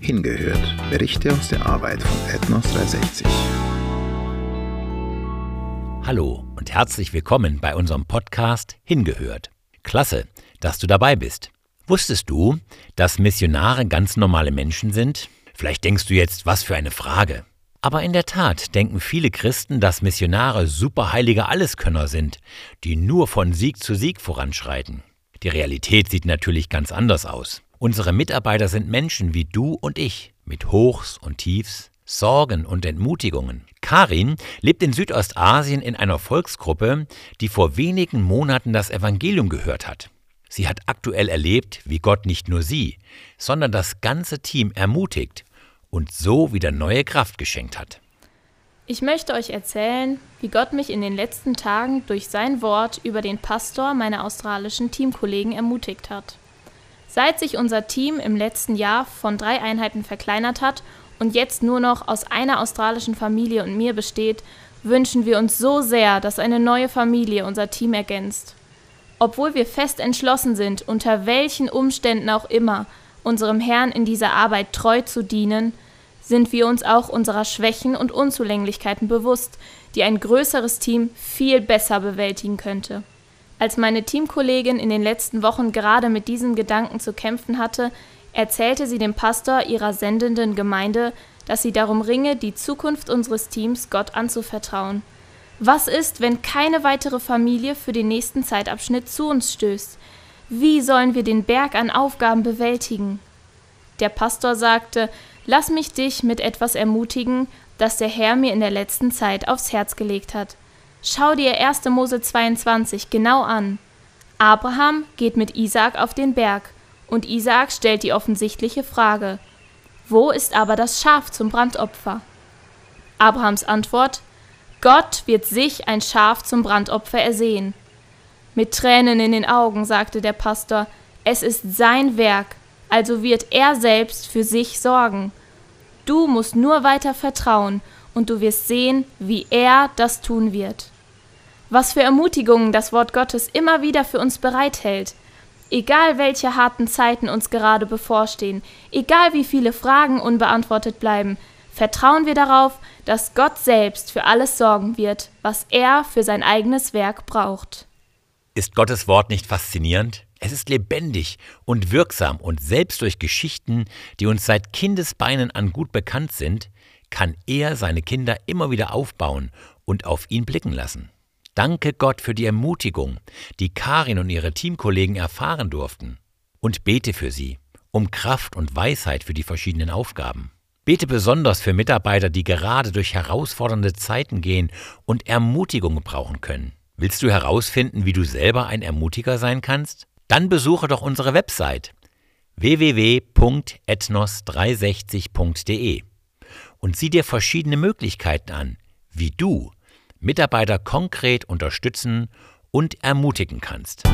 Hingehört. Berichte aus der Arbeit von Ethnos 360. Hallo und herzlich willkommen bei unserem Podcast Hingehört. Klasse, dass du dabei bist. Wusstest du, dass Missionare ganz normale Menschen sind? Vielleicht denkst du jetzt, was für eine Frage. Aber in der Tat denken viele Christen, dass Missionare superheilige Alleskönner sind, die nur von Sieg zu Sieg voranschreiten. Die Realität sieht natürlich ganz anders aus. Unsere Mitarbeiter sind Menschen wie du und ich, mit Hochs und Tiefs, Sorgen und Entmutigungen. Karin lebt in Südostasien in einer Volksgruppe, die vor wenigen Monaten das Evangelium gehört hat. Sie hat aktuell erlebt, wie Gott nicht nur sie, sondern das ganze Team ermutigt und so wieder neue Kraft geschenkt hat. Ich möchte euch erzählen, wie Gott mich in den letzten Tagen durch sein Wort über den Pastor meiner australischen Teamkollegen ermutigt hat. Seit sich unser Team im letzten Jahr von drei Einheiten verkleinert hat und jetzt nur noch aus einer australischen Familie und mir besteht, wünschen wir uns so sehr, dass eine neue Familie unser Team ergänzt. Obwohl wir fest entschlossen sind, unter welchen Umständen auch immer, unserem Herrn in dieser Arbeit treu zu dienen, sind wir uns auch unserer Schwächen und Unzulänglichkeiten bewusst, die ein größeres Team viel besser bewältigen könnte. Als meine Teamkollegin in den letzten Wochen gerade mit diesem Gedanken zu kämpfen hatte, erzählte sie dem Pastor ihrer sendenden Gemeinde, dass sie darum ringe, die Zukunft unseres Teams Gott anzuvertrauen. Was ist, wenn keine weitere Familie für den nächsten Zeitabschnitt zu uns stößt? Wie sollen wir den Berg an Aufgaben bewältigen? Der Pastor sagte, Lass mich dich mit etwas ermutigen, das der Herr mir in der letzten Zeit aufs Herz gelegt hat. Schau dir 1. Mose 22 genau an. Abraham geht mit Isaak auf den Berg und Isaak stellt die offensichtliche Frage: Wo ist aber das Schaf zum Brandopfer? Abrahams Antwort: Gott wird sich ein Schaf zum Brandopfer ersehen. Mit Tränen in den Augen sagte der Pastor: Es ist sein Werk, also wird er selbst für sich sorgen. Du musst nur weiter vertrauen und du wirst sehen, wie er das tun wird. Was für Ermutigungen das Wort Gottes immer wieder für uns bereithält. Egal welche harten Zeiten uns gerade bevorstehen, egal wie viele Fragen unbeantwortet bleiben, vertrauen wir darauf, dass Gott selbst für alles sorgen wird, was er für sein eigenes Werk braucht. Ist Gottes Wort nicht faszinierend? Es ist lebendig und wirksam und selbst durch Geschichten, die uns seit Kindesbeinen an gut bekannt sind, kann er seine Kinder immer wieder aufbauen und auf ihn blicken lassen. Danke Gott für die Ermutigung, die Karin und ihre Teamkollegen erfahren durften. Und bete für sie, um Kraft und Weisheit für die verschiedenen Aufgaben. Bete besonders für Mitarbeiter, die gerade durch herausfordernde Zeiten gehen und Ermutigung brauchen können. Willst du herausfinden, wie du selber ein Ermutiger sein kannst? Dann besuche doch unsere Website www.ethnos360.de und sieh dir verschiedene Möglichkeiten an, wie du Mitarbeiter konkret unterstützen und ermutigen kannst.